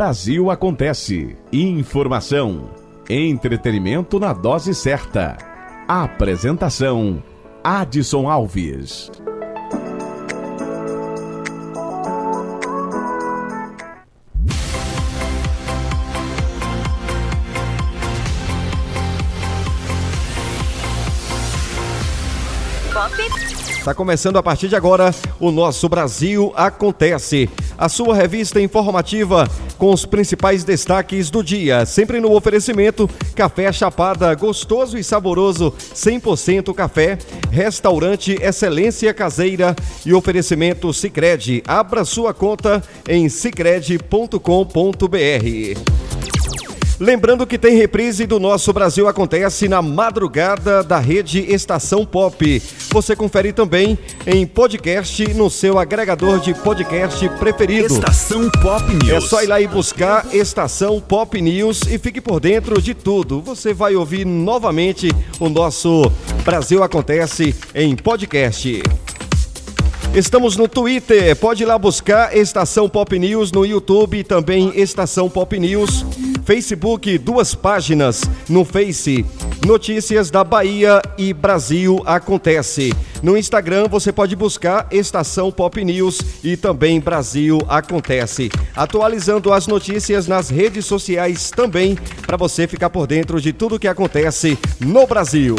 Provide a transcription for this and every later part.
Brasil Acontece. Informação. Entretenimento na dose certa. Apresentação: Adson Alves. Está começando a partir de agora o nosso Brasil Acontece, a sua revista informativa com os principais destaques do dia, sempre no oferecimento Café Chapada, gostoso e saboroso, 100% café, restaurante Excelência Caseira e oferecimento Sicredi. Abra sua conta em sicredi.com.br. Lembrando que tem reprise do Nosso Brasil Acontece na madrugada da rede Estação Pop. Você confere também em podcast no seu agregador de podcast preferido. Estação Pop News. É só ir lá e buscar Estação Pop News e fique por dentro de tudo. Você vai ouvir novamente o nosso Brasil Acontece em podcast. Estamos no Twitter, pode ir lá buscar Estação Pop News no YouTube e também Estação Pop News. Facebook, duas páginas no Face, Notícias da Bahia e Brasil Acontece. No Instagram você pode buscar Estação Pop News e também Brasil Acontece. Atualizando as notícias nas redes sociais também, para você ficar por dentro de tudo que acontece no Brasil.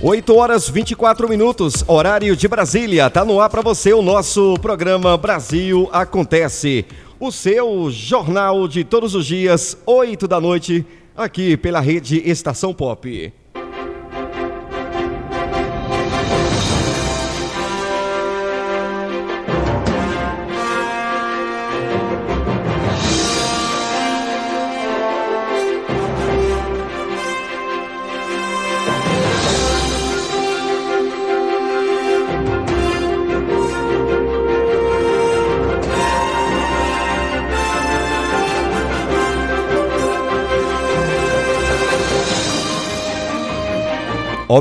8 horas 24 minutos, horário de Brasília. Tá no ar para você o nosso programa Brasil Acontece. O seu jornal de todos os dias, 8 da noite, aqui pela rede Estação Pop.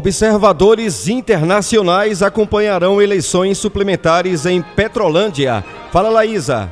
Observadores internacionais acompanharão eleições suplementares em Petrolândia. Fala, Laísa.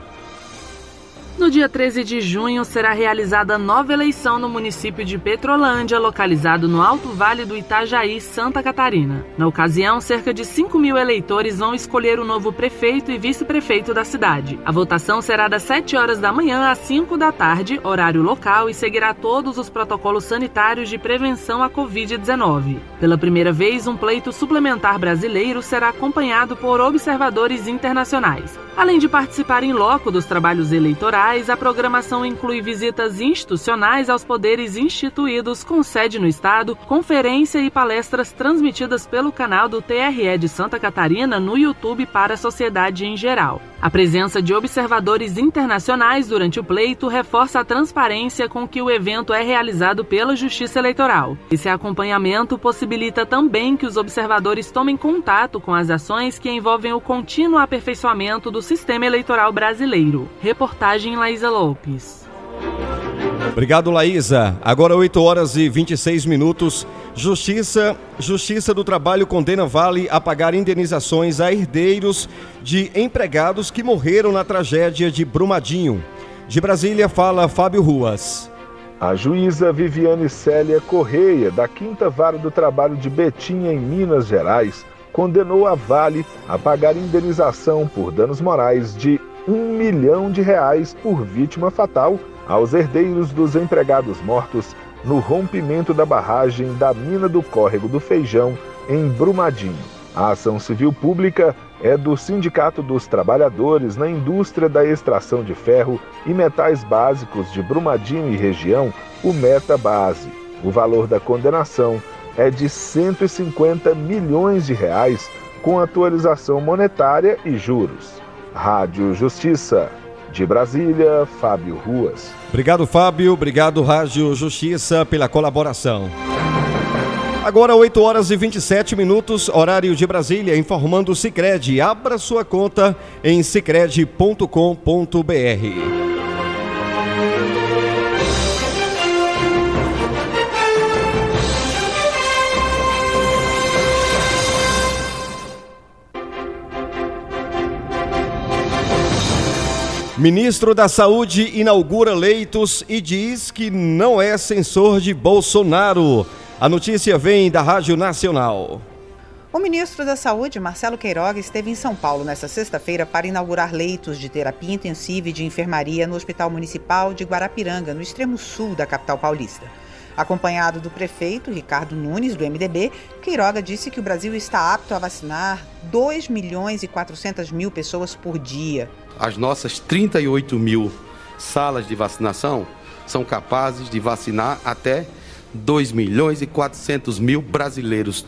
No dia 13 de junho será realizada nova eleição no município de Petrolândia, localizado no Alto Vale do Itajaí, Santa Catarina. Na ocasião, cerca de 5 mil eleitores vão escolher o novo prefeito e vice-prefeito da cidade. A votação será das 7 horas da manhã às 5 da tarde, horário local, e seguirá todos os protocolos sanitários de prevenção à Covid-19. Pela primeira vez, um pleito suplementar brasileiro será acompanhado por observadores internacionais. Além de participar em loco dos trabalhos eleitorais, a programação inclui visitas institucionais aos poderes instituídos com sede no Estado, conferência e palestras transmitidas pelo canal do TRE de Santa Catarina no YouTube para a sociedade em geral. A presença de observadores internacionais durante o pleito reforça a transparência com que o evento é realizado pela Justiça Eleitoral. Esse acompanhamento possibilita também que os observadores tomem contato com as ações que envolvem o contínuo aperfeiçoamento do sistema eleitoral brasileiro. Reportagem Laísa Lopes. Obrigado, Laísa. Agora 8 horas e 26 minutos. Justiça, Justiça do Trabalho condena Vale a pagar indenizações a herdeiros de empregados que morreram na tragédia de Brumadinho. De Brasília fala Fábio Ruas. A juíza Viviane Célia Correia, da Quinta Vara do Trabalho de Betim, em Minas Gerais, condenou a Vale a pagar indenização por danos morais de um milhão de reais por vítima fatal aos herdeiros dos empregados mortos no rompimento da barragem da mina do Córrego do Feijão, em Brumadinho. A ação civil pública é do Sindicato dos Trabalhadores na Indústria da Extração de Ferro e Metais Básicos de Brumadinho e região, o Meta Base. O valor da condenação é de 150 milhões de reais, com atualização monetária e juros. Rádio Justiça. De Brasília, Fábio Ruas. Obrigado, Fábio. Obrigado, Rádio Justiça, pela colaboração. Agora 8 horas e 27 minutos, horário de Brasília, informando o Cicred. Abra sua conta em cicred.com.br. Ministro da Saúde inaugura leitos e diz que não é censor de Bolsonaro. A notícia vem da Rádio Nacional. O ministro da Saúde, Marcelo Queiroga, esteve em São Paulo nesta sexta-feira para inaugurar leitos de terapia intensiva e de enfermaria no Hospital Municipal de Guarapiranga, no extremo sul da capital paulista. Acompanhado do prefeito Ricardo Nunes, do MDB, Queiroga disse que o Brasil está apto a vacinar 2 milhões e 400 mil pessoas por dia. As nossas 38 mil salas de vacinação são capazes de vacinar até 2 milhões e 400 mil brasileiros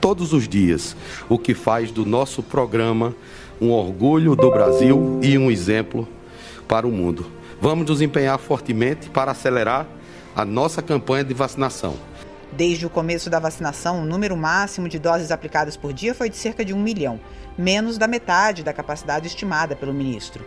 todos os dias, o que faz do nosso programa um orgulho do Brasil e um exemplo para o mundo. Vamos nos empenhar fortemente para acelerar a nossa campanha de vacinação. Desde o começo da vacinação, o número máximo de doses aplicadas por dia foi de cerca de um milhão, menos da metade da capacidade estimada pelo ministro.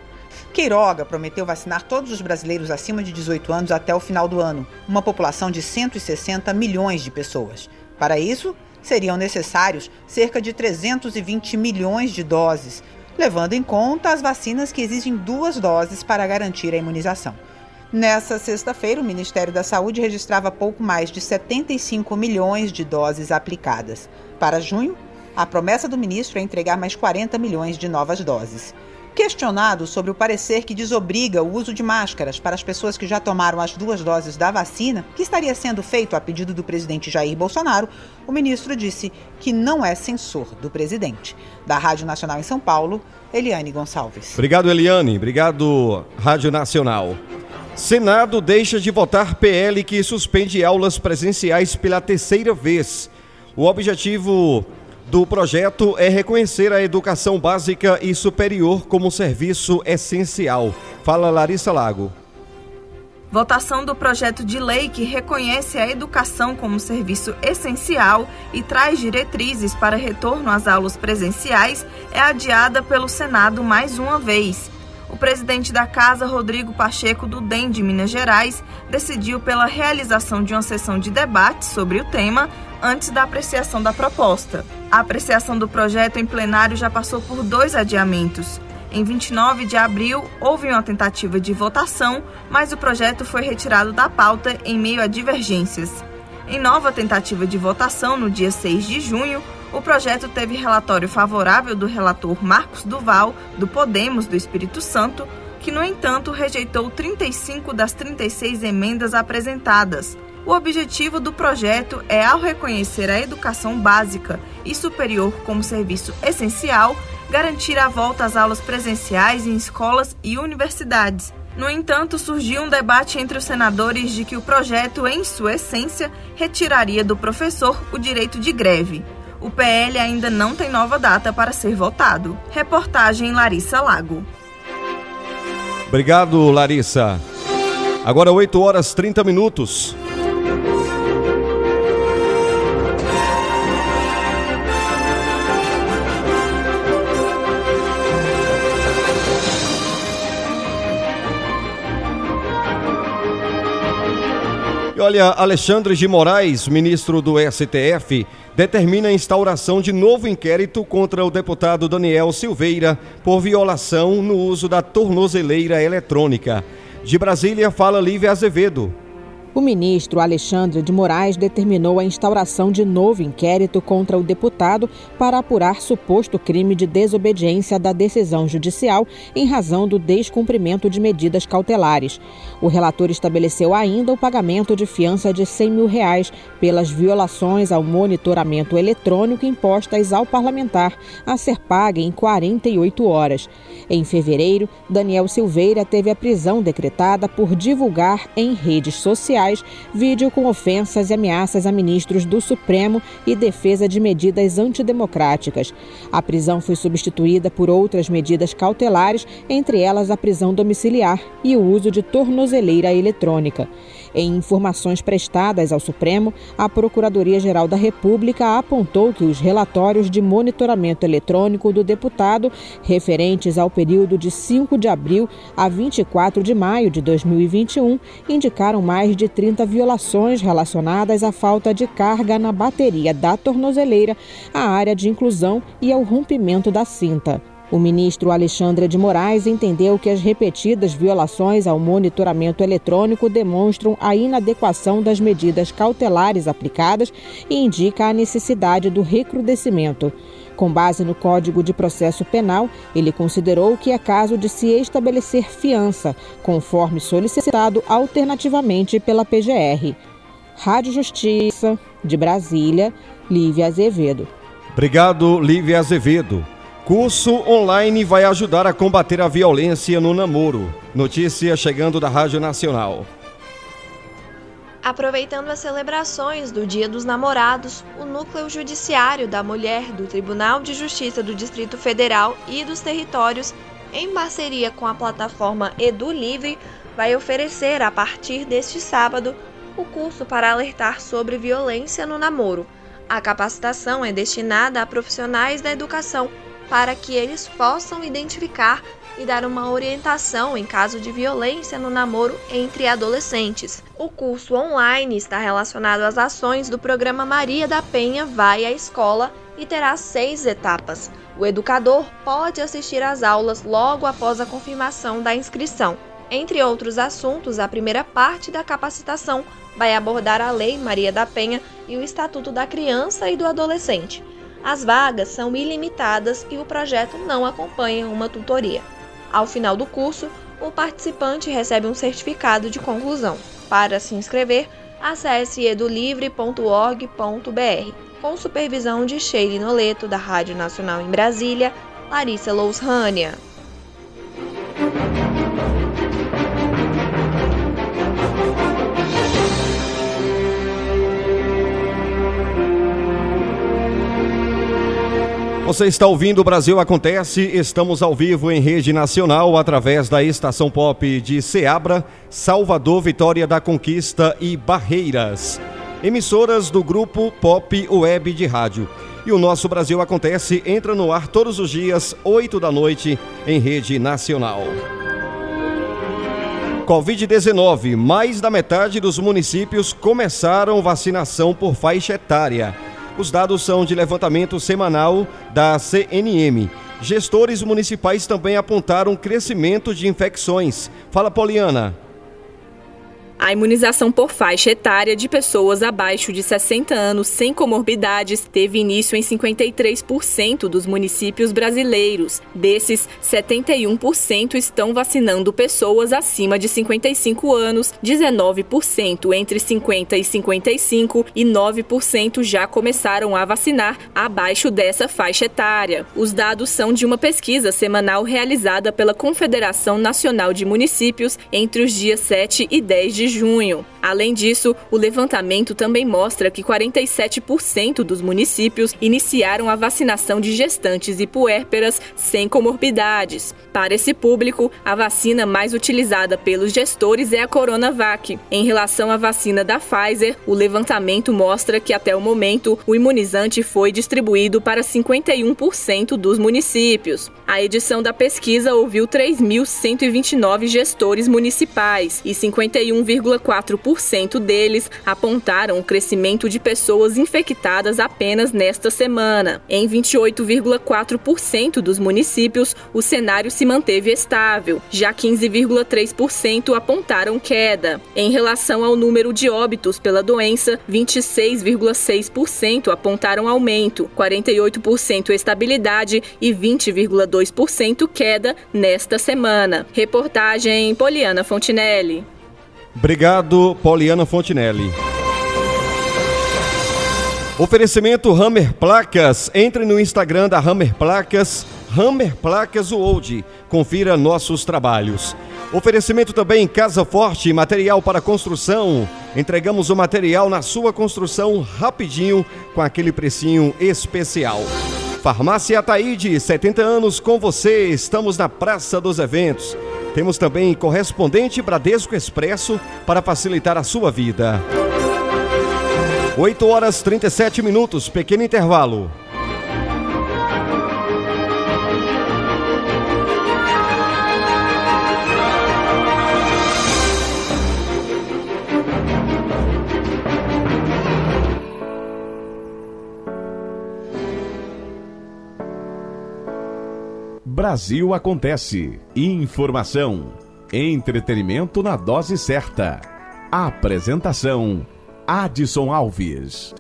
Queiroga prometeu vacinar todos os brasileiros acima de 18 anos até o final do ano, uma população de 160 milhões de pessoas. Para isso, seriam necessários cerca de 320 milhões de doses, levando em conta as vacinas que exigem duas doses para garantir a imunização. Nessa sexta-feira, o Ministério da Saúde registrava pouco mais de 75 milhões de doses aplicadas. Para junho, a promessa do ministro é entregar mais 40 milhões de novas doses. Questionado sobre o parecer que desobriga o uso de máscaras para as pessoas que já tomaram as duas doses da vacina, que estaria sendo feito a pedido do presidente Jair Bolsonaro, o ministro disse que não é censor do presidente. Da Rádio Nacional em São Paulo, Eliane Gonçalves. Obrigado, Eliane. Obrigado, Rádio Nacional. Senado deixa de votar PL que suspende aulas presenciais pela terceira vez. O objetivo do projeto é reconhecer a educação básica e superior como serviço essencial. Fala Larissa Lago. Votação do projeto de lei que reconhece a educação como serviço essencial e traz diretrizes para retorno às aulas presenciais é adiada pelo Senado mais uma vez o presidente da Casa, Rodrigo Pacheco, do DEM de Minas Gerais, decidiu pela realização de uma sessão de debate sobre o tema antes da apreciação da proposta. A apreciação do projeto em plenário já passou por dois adiamentos. Em 29 de abril, houve uma tentativa de votação, mas o projeto foi retirado da pauta em meio a divergências. Em nova tentativa de votação, no dia 6 de junho, o projeto teve relatório favorável do relator Marcos Duval, do Podemos do Espírito Santo, que, no entanto, rejeitou 35 das 36 emendas apresentadas. O objetivo do projeto é, ao reconhecer a educação básica e superior como serviço essencial, garantir a volta às aulas presenciais em escolas e universidades. No entanto, surgiu um debate entre os senadores de que o projeto, em sua essência, retiraria do professor o direito de greve. O PL ainda não tem nova data para ser votado. Reportagem Larissa Lago. Obrigado, Larissa. Agora 8 horas 30 minutos. Olha, Alexandre de Moraes, ministro do STF, determina a instauração de novo inquérito contra o deputado Daniel Silveira por violação no uso da tornozeleira eletrônica. De Brasília, fala Lívia Azevedo. O ministro Alexandre de Moraes determinou a instauração de novo inquérito contra o deputado para apurar suposto crime de desobediência da decisão judicial em razão do descumprimento de medidas cautelares. O relator estabeleceu ainda o pagamento de fiança de 100 mil reais pelas violações ao monitoramento eletrônico impostas ao parlamentar a ser paga em 48 horas. Em fevereiro, Daniel Silveira teve a prisão decretada por divulgar em redes sociais sociais vídeo com ofensas e ameaças a ministros do Supremo e defesa de medidas antidemocráticas. A prisão foi substituída por outras medidas cautelares, entre elas a prisão domiciliar e o uso de tornozeleira eletrônica. Em informações prestadas ao Supremo, a Procuradoria-Geral da República apontou que os relatórios de monitoramento eletrônico do deputado, referentes ao período de 5 de abril a 24 de maio de 2021, indicaram mais de 30 violações relacionadas à falta de carga na bateria da tornozeleira, à área de inclusão e ao rompimento da cinta. O ministro Alexandre de Moraes entendeu que as repetidas violações ao monitoramento eletrônico demonstram a inadequação das medidas cautelares aplicadas e indica a necessidade do recrudescimento. Com base no Código de Processo Penal, ele considerou que é caso de se estabelecer fiança, conforme solicitado alternativamente pela PGR. Rádio Justiça, de Brasília, Lívia Azevedo. Obrigado, Lívia Azevedo. Curso online vai ajudar a combater a violência no namoro. Notícia chegando da Rádio Nacional. Aproveitando as celebrações do Dia dos Namorados, o Núcleo Judiciário da Mulher do Tribunal de Justiça do Distrito Federal e dos Territórios, em parceria com a plataforma Edu Livre, vai oferecer a partir deste sábado o curso para alertar sobre violência no namoro. A capacitação é destinada a profissionais da educação para que eles possam identificar e dar uma orientação em caso de violência no namoro entre adolescentes. O curso online está relacionado às ações do programa Maria da Penha Vai à Escola e terá seis etapas. O educador pode assistir às aulas logo após a confirmação da inscrição. Entre outros assuntos, a primeira parte da capacitação vai abordar a Lei Maria da Penha e o Estatuto da Criança e do Adolescente. As vagas são ilimitadas e o projeto não acompanha uma tutoria. Ao final do curso, o participante recebe um certificado de conclusão. Para se inscrever, acesse edulivre.org.br, com supervisão de Sheila Noleto, da Rádio Nacional em Brasília, Larissa Loushania. Você está ouvindo o Brasil Acontece, estamos ao vivo em rede nacional através da estação pop de Ceabra, Salvador, Vitória da Conquista e Barreiras. Emissoras do grupo Pop Web de Rádio. E o nosso Brasil Acontece entra no ar todos os dias, 8 da noite, em rede nacional. Covid-19, mais da metade dos municípios começaram vacinação por faixa etária. Os dados são de levantamento semanal da CNM. Gestores municipais também apontaram crescimento de infecções. Fala, Poliana. A imunização por faixa etária de pessoas abaixo de 60 anos sem comorbidades teve início em 53% dos municípios brasileiros. Desses, 71% estão vacinando pessoas acima de 55 anos, 19% entre 50 e 55 e 9% já começaram a vacinar abaixo dessa faixa etária. Os dados são de uma pesquisa semanal realizada pela Confederação Nacional de Municípios entre os dias 7 e 10 de junho. Além disso, o levantamento também mostra que 47% dos municípios iniciaram a vacinação de gestantes e puérperas sem comorbidades. Para esse público, a vacina mais utilizada pelos gestores é a Coronavac. Em relação à vacina da Pfizer, o levantamento mostra que até o momento o imunizante foi distribuído para 51% dos municípios. A edição da pesquisa ouviu 3.129 gestores municipais e 51, 1,4% deles apontaram o crescimento de pessoas infectadas apenas nesta semana. Em 28,4% dos municípios, o cenário se manteve estável, já 15,3% apontaram queda. Em relação ao número de óbitos pela doença, 26,6% apontaram aumento, 48% estabilidade e 20,2% queda nesta semana. Reportagem Poliana Fontinelli. Obrigado, Poliana Fontinelli. Oferecimento Hammer Placas. Entre no Instagram da Hammer Placas, Hammer Placas World. Confira nossos trabalhos. Oferecimento também Casa Forte, material para construção. Entregamos o material na sua construção rapidinho, com aquele precinho especial. Farmácia Ataíde, 70 anos com você. Estamos na Praça dos Eventos. Temos também correspondente Bradesco Expresso para facilitar a sua vida. 8 horas 37 minutos, pequeno intervalo. Brasil Acontece. Informação. Entretenimento na dose certa. Apresentação: Adson Alves.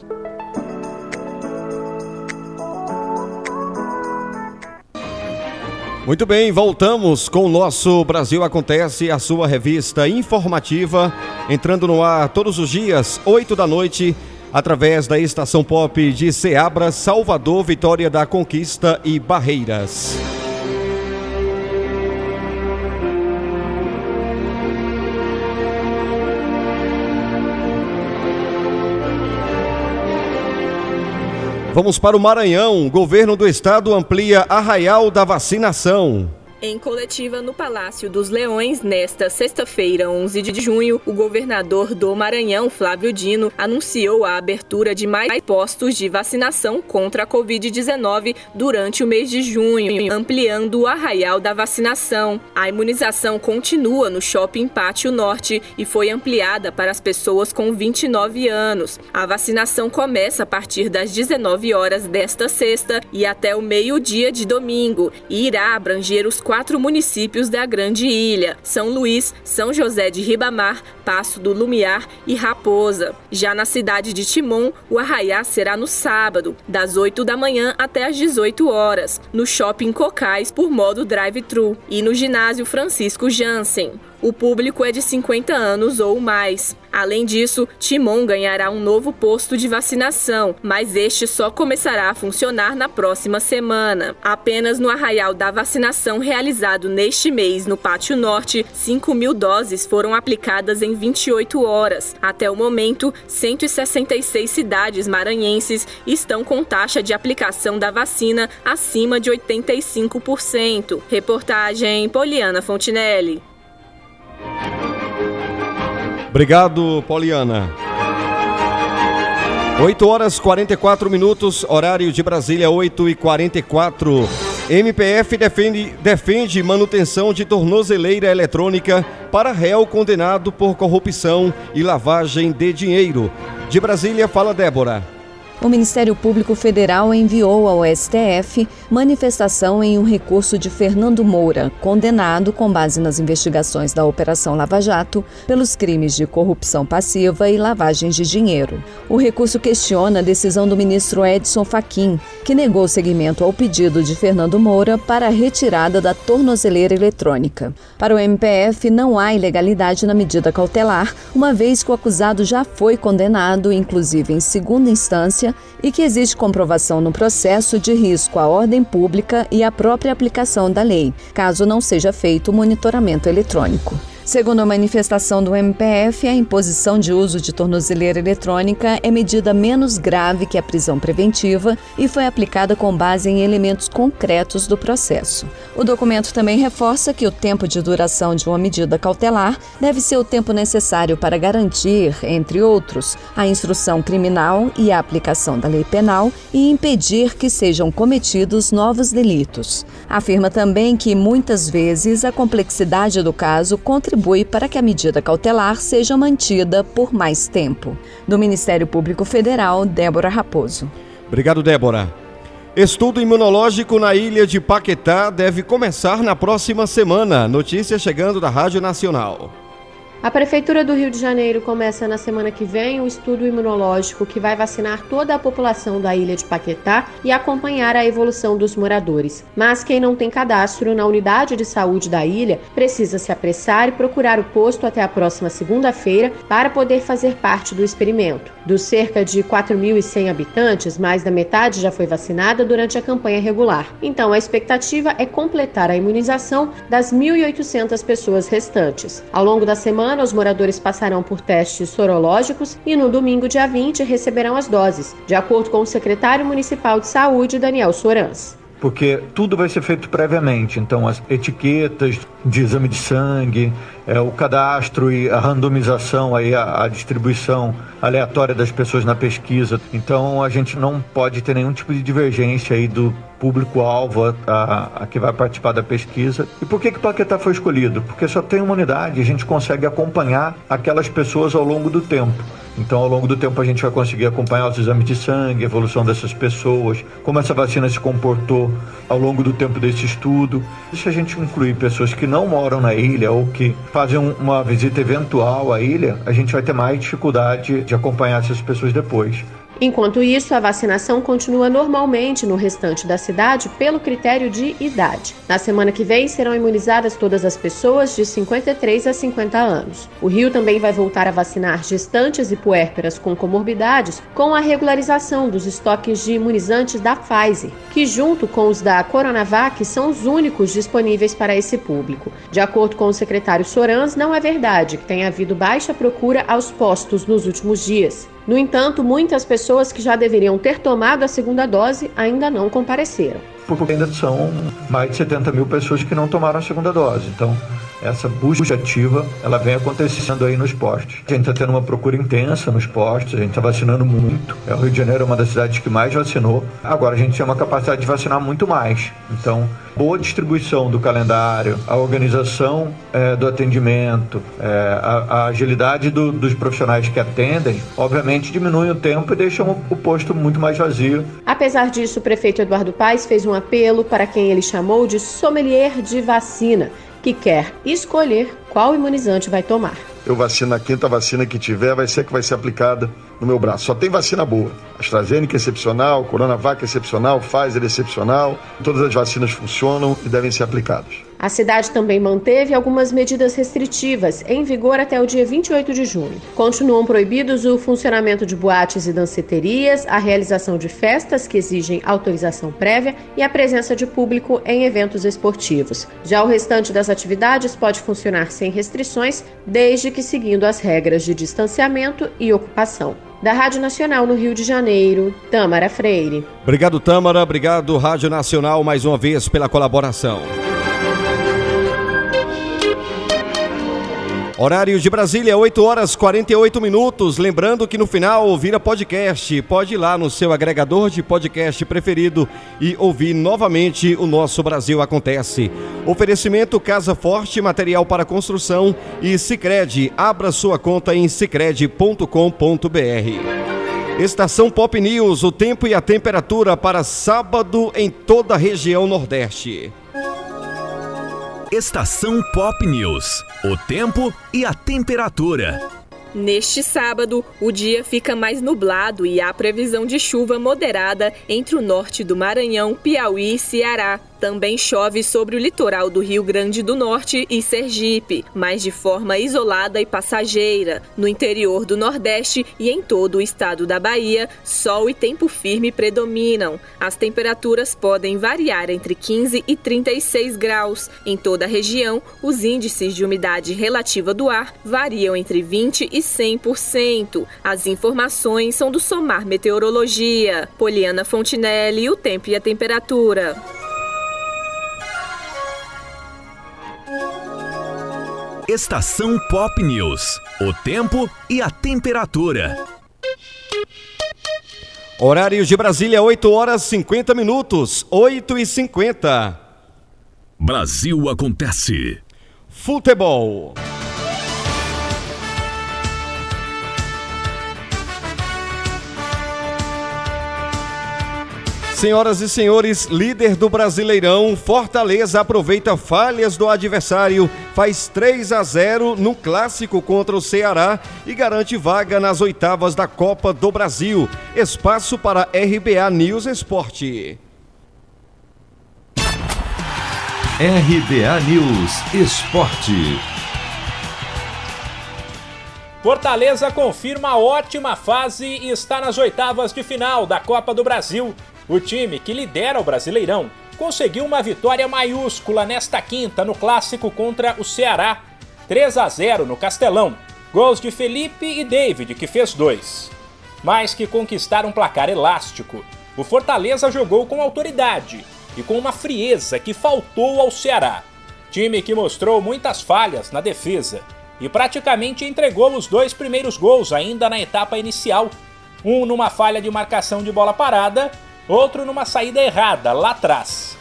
Muito bem, voltamos com o nosso Brasil Acontece, a sua revista informativa, entrando no ar todos os dias, 8 da noite, através da estação pop de Ceabra, Salvador, Vitória da Conquista e Barreiras. Vamos para o Maranhão. Governo do estado amplia arraial da vacinação. Em coletiva no Palácio dos Leões, nesta sexta-feira, 11 de junho, o governador do Maranhão, Flávio Dino, anunciou a abertura de mais postos de vacinação contra a Covid-19 durante o mês de junho, ampliando o arraial da vacinação. A imunização continua no Shopping Pátio Norte e foi ampliada para as pessoas com 29 anos. A vacinação começa a partir das 19 horas desta sexta e até o meio-dia de domingo e irá abranger os quatro municípios da Grande Ilha: São Luís, São José de Ribamar, Passo do Lumiar e Raposa. Já na cidade de Timon, o arraiá será no sábado, das 8 da manhã até as 18 horas, no Shopping Cocais por modo drive-thru e no ginásio Francisco Jansen. O público é de 50 anos ou mais. Além disso, Timon ganhará um novo posto de vacinação, mas este só começará a funcionar na próxima semana. Apenas no arraial da vacinação realizado neste mês no Pátio Norte, 5 mil doses foram aplicadas em 28 horas. Até o momento, 166 cidades maranhenses estão com taxa de aplicação da vacina acima de 85%. Reportagem Poliana Fontinelli. Obrigado, Poliana. 8 horas 44 minutos, horário de Brasília, 8 e 44. MPF defende, defende manutenção de tornozeleira eletrônica para réu condenado por corrupção e lavagem de dinheiro. De Brasília, fala Débora o Ministério Público Federal enviou ao STF manifestação em um recurso de Fernando Moura, condenado com base nas investigações da Operação Lava Jato pelos crimes de corrupção passiva e lavagem de dinheiro. O recurso questiona a decisão do ministro Edson Fachin, que negou seguimento ao pedido de Fernando Moura para a retirada da tornozeleira eletrônica. Para o MPF, não há ilegalidade na medida cautelar, uma vez que o acusado já foi condenado, inclusive em segunda instância e que existe comprovação no processo de risco à ordem pública e à própria aplicação da lei, caso não seja feito o monitoramento eletrônico. Segundo a manifestação do MPF, a imposição de uso de tornozeleira eletrônica é medida menos grave que a prisão preventiva e foi aplicada com base em elementos concretos do processo. O documento também reforça que o tempo de duração de uma medida cautelar deve ser o tempo necessário para garantir, entre outros, a instrução criminal e a aplicação da lei penal e impedir que sejam cometidos novos delitos. Afirma também que muitas vezes a complexidade do caso contribui contribui para que a medida cautelar seja mantida por mais tempo. Do Ministério Público Federal, Débora Raposo. Obrigado, Débora. Estudo imunológico na ilha de Paquetá deve começar na próxima semana. Notícia chegando da Rádio Nacional. A Prefeitura do Rio de Janeiro começa na semana que vem o estudo imunológico que vai vacinar toda a população da ilha de Paquetá e acompanhar a evolução dos moradores. Mas quem não tem cadastro na unidade de saúde da ilha precisa se apressar e procurar o posto até a próxima segunda-feira para poder fazer parte do experimento. Dos cerca de 4.100 habitantes, mais da metade já foi vacinada durante a campanha regular. Então, a expectativa é completar a imunização das 1.800 pessoas restantes. Ao longo da semana, semana, os moradores passarão por testes sorológicos e no domingo, dia 20, receberão as doses, de acordo com o secretário municipal de saúde, Daniel Sorans porque tudo vai ser feito previamente. Então, as etiquetas de exame de sangue, é, o cadastro e a randomização, aí, a, a, distribuição aleatória das pessoas na pesquisa. Então, a gente não pode ter nenhum tipo de divergência aí do público-alvo a, a, que vai participar da pesquisa. E por que que Paquetá foi escolhido? Porque só tem uma unidade a gente consegue acompanhar aquelas pessoas ao longo do tempo. Então, ao longo do tempo, a gente vai conseguir acompanhar os exames de sangue, a evolução dessas pessoas, como essa vacina se comportou ao longo do tempo desse estudo. E se a gente incluir pessoas que não moram na ilha ou que fazem uma visita eventual à ilha, a gente vai ter mais dificuldade de acompanhar essas pessoas depois. Enquanto isso, a vacinação continua normalmente no restante da cidade pelo critério de idade. Na semana que vem serão imunizadas todas as pessoas de 53 a 50 anos. O Rio também vai voltar a vacinar gestantes e puérperas com comorbidades com a regularização dos estoques de imunizantes da Pfizer, que junto com os da Coronavac são os únicos disponíveis para esse público. De acordo com o secretário Sorans, não é verdade que tenha havido baixa procura aos postos nos últimos dias. No entanto, muitas pessoas que já deveriam ter tomado a segunda dose ainda não compareceram. Porque ainda são mais de 70 mil pessoas que não tomaram a segunda dose. Então, essa busca ativa ela vem acontecendo aí nos postos. A gente está tendo uma procura intensa nos postos, a gente está vacinando muito. É, o Rio de Janeiro é uma das cidades que mais vacinou. Agora a gente tem uma capacidade de vacinar muito mais. Então, boa distribuição do calendário, a organização é, do atendimento, é, a, a, agilidade do, dos profissionais que atendem, obviamente diminuem o tempo e deixam o, o posto muito mais vazio. Apesar disso, o prefeito Eduardo Paes fez um apelo para quem ele chamou de sommelier de vacina que quer escolher qual imunizante vai tomar. Eu vacino a quinta vacina que tiver, vai ser que vai ser aplicada no meu braço. Só tem vacina boa. AstraZeneca é excepcional, Coronavac é excepcional, Pfizer é excepcional. Todas as vacinas funcionam e devem ser aplicadas. A cidade também manteve algumas medidas restritivas em vigor até o dia 28 de junho. Continuam proibidos o funcionamento de boates e danceterias, a realização de festas que exigem autorização prévia e a presença de público em eventos esportivos. Já o restante das atividades pode funcionar sem restrições, desde que seguindo as regras de distanciamento e ocupação. Da Rádio Nacional no Rio de Janeiro, Tâmara Freire. Obrigado, Tâmara. Obrigado, Rádio Nacional, mais uma vez pela colaboração. Horário de Brasília, 8 horas 48 minutos. Lembrando que no final vira podcast. Pode ir lá no seu agregador de podcast preferido e ouvir novamente o nosso Brasil Acontece. Oferecimento Casa Forte, material para construção e Sicredi. Abra sua conta em sicredi.com.br. Estação Pop News, o tempo e a temperatura para sábado em toda a região Nordeste. Estação Pop News. O tempo e a temperatura. Neste sábado, o dia fica mais nublado e há previsão de chuva moderada entre o norte do Maranhão, Piauí e Ceará. Também chove sobre o litoral do Rio Grande do Norte e Sergipe, mas de forma isolada e passageira. No interior do Nordeste e em todo o estado da Bahia, sol e tempo firme predominam. As temperaturas podem variar entre 15 e 36 graus. Em toda a região, os índices de umidade relativa do ar variam entre 20 e 100%. As informações são do Somar Meteorologia. Poliana Fontinelli, o tempo e a temperatura. Estação Pop News. O tempo e a temperatura. Horário de Brasília, 8 horas 50 minutos. 8 e 50. Brasil acontece. Futebol. Senhoras e senhores, líder do Brasileirão, Fortaleza aproveita falhas do adversário, faz 3 a 0 no clássico contra o Ceará e garante vaga nas oitavas da Copa do Brasil. Espaço para RBA News Esporte. RBA News Esporte. Fortaleza confirma a ótima fase e está nas oitavas de final da Copa do Brasil. O time, que lidera o Brasileirão, conseguiu uma vitória maiúscula nesta quinta no clássico contra o Ceará, 3 a 0 no Castelão. Gols de Felipe e David, que fez dois. Mais que conquistar um placar elástico, o Fortaleza jogou com autoridade e com uma frieza que faltou ao Ceará. Time que mostrou muitas falhas na defesa e praticamente entregou os dois primeiros gols ainda na etapa inicial. Um numa falha de marcação de bola parada outro numa saída errada lá atrás.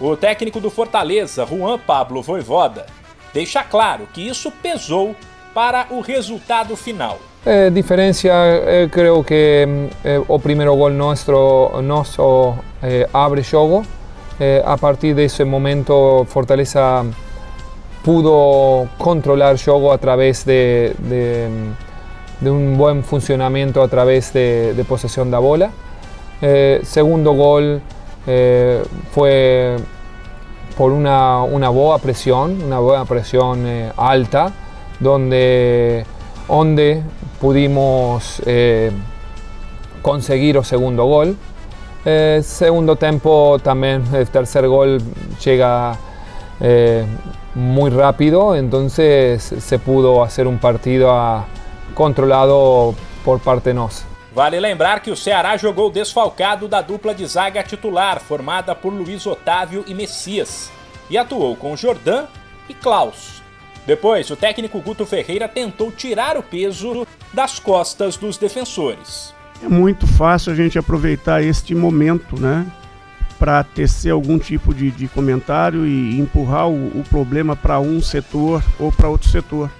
O técnico do Fortaleza, Juan Pablo Voivoda, deixa claro que isso pesou para o resultado final. Eh, diferencia, eh, creo que eh, o primeiro gol nuestro, nosso eh, abre jogo. Eh, a partir desse momento, Fortaleza pudo controlar jogo a través de, de, de un buen funcionamiento a través de, de da bola. Eh, segundo gol eh, fue por una, una boa presión, una buena presión eh, alta, donde, donde pudimos eh, conseguir el segundo gol. Segundo tiempo también el tercer gol llega muy rápido, entonces se pudo hacer un partido a, controlado por parte nós. Vale lembrar que o Ceará jogou desfalcado da dupla de zaga titular, formada por Luiz Otávio e Messias, e atuou com Jordan e Klaus. Depois, o técnico Guto Ferreira tentou tirar o peso das costas dos defensores. É muito fácil a gente aproveitar este momento, né? Para tecer algum tipo de, de comentário e empurrar o, o problema para um setor ou para outro setor.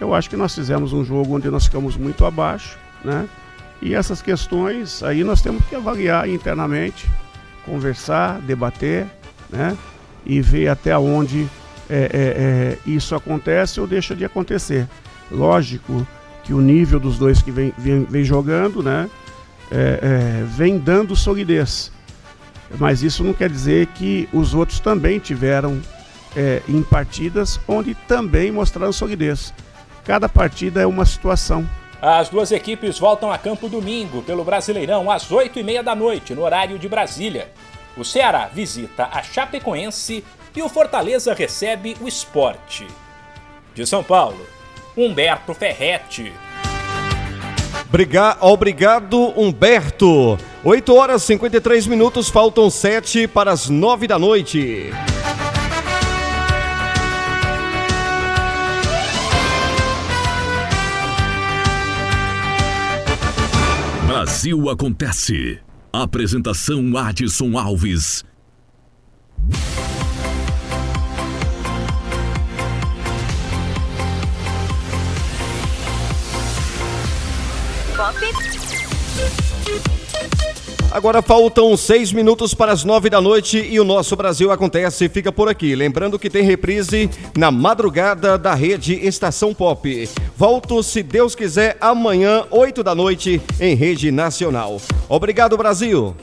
Eu acho que nós fizemos um jogo onde nós ficamos muito abaixo, né? E essas questões aí nós temos que avaliar internamente, conversar, debater, né? E ver até onde é, é, é, isso acontece ou deixa de acontecer. Lógico que o nível dos dois que vem, vem, vem jogando, né? vem dando solidez. Mas isso não quer dizer que os outros também tiveram em partidas onde também mostraram solidez. Cada partida é uma situação. As duas equipes voltam a campo domingo pelo Brasileirão às 8h30 da noite, no horário de Brasília. O Ceará visita a Chapecoense e o Fortaleza recebe o Esporte. De São Paulo, Humberto Ferretti. Obrigado, Humberto. 8 horas e 53 minutos, faltam 7 para as 9 da noite. Brasil Acontece. Apresentação Adson Alves. Agora faltam seis minutos para as nove da noite e o nosso Brasil Acontece fica por aqui. Lembrando que tem reprise na madrugada da rede Estação Pop. Volto, se Deus quiser, amanhã, oito da noite, em rede nacional. Obrigado, Brasil!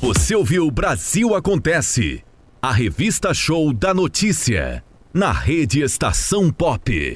Você ouviu Brasil Acontece, a revista show da notícia, na rede Estação Pop.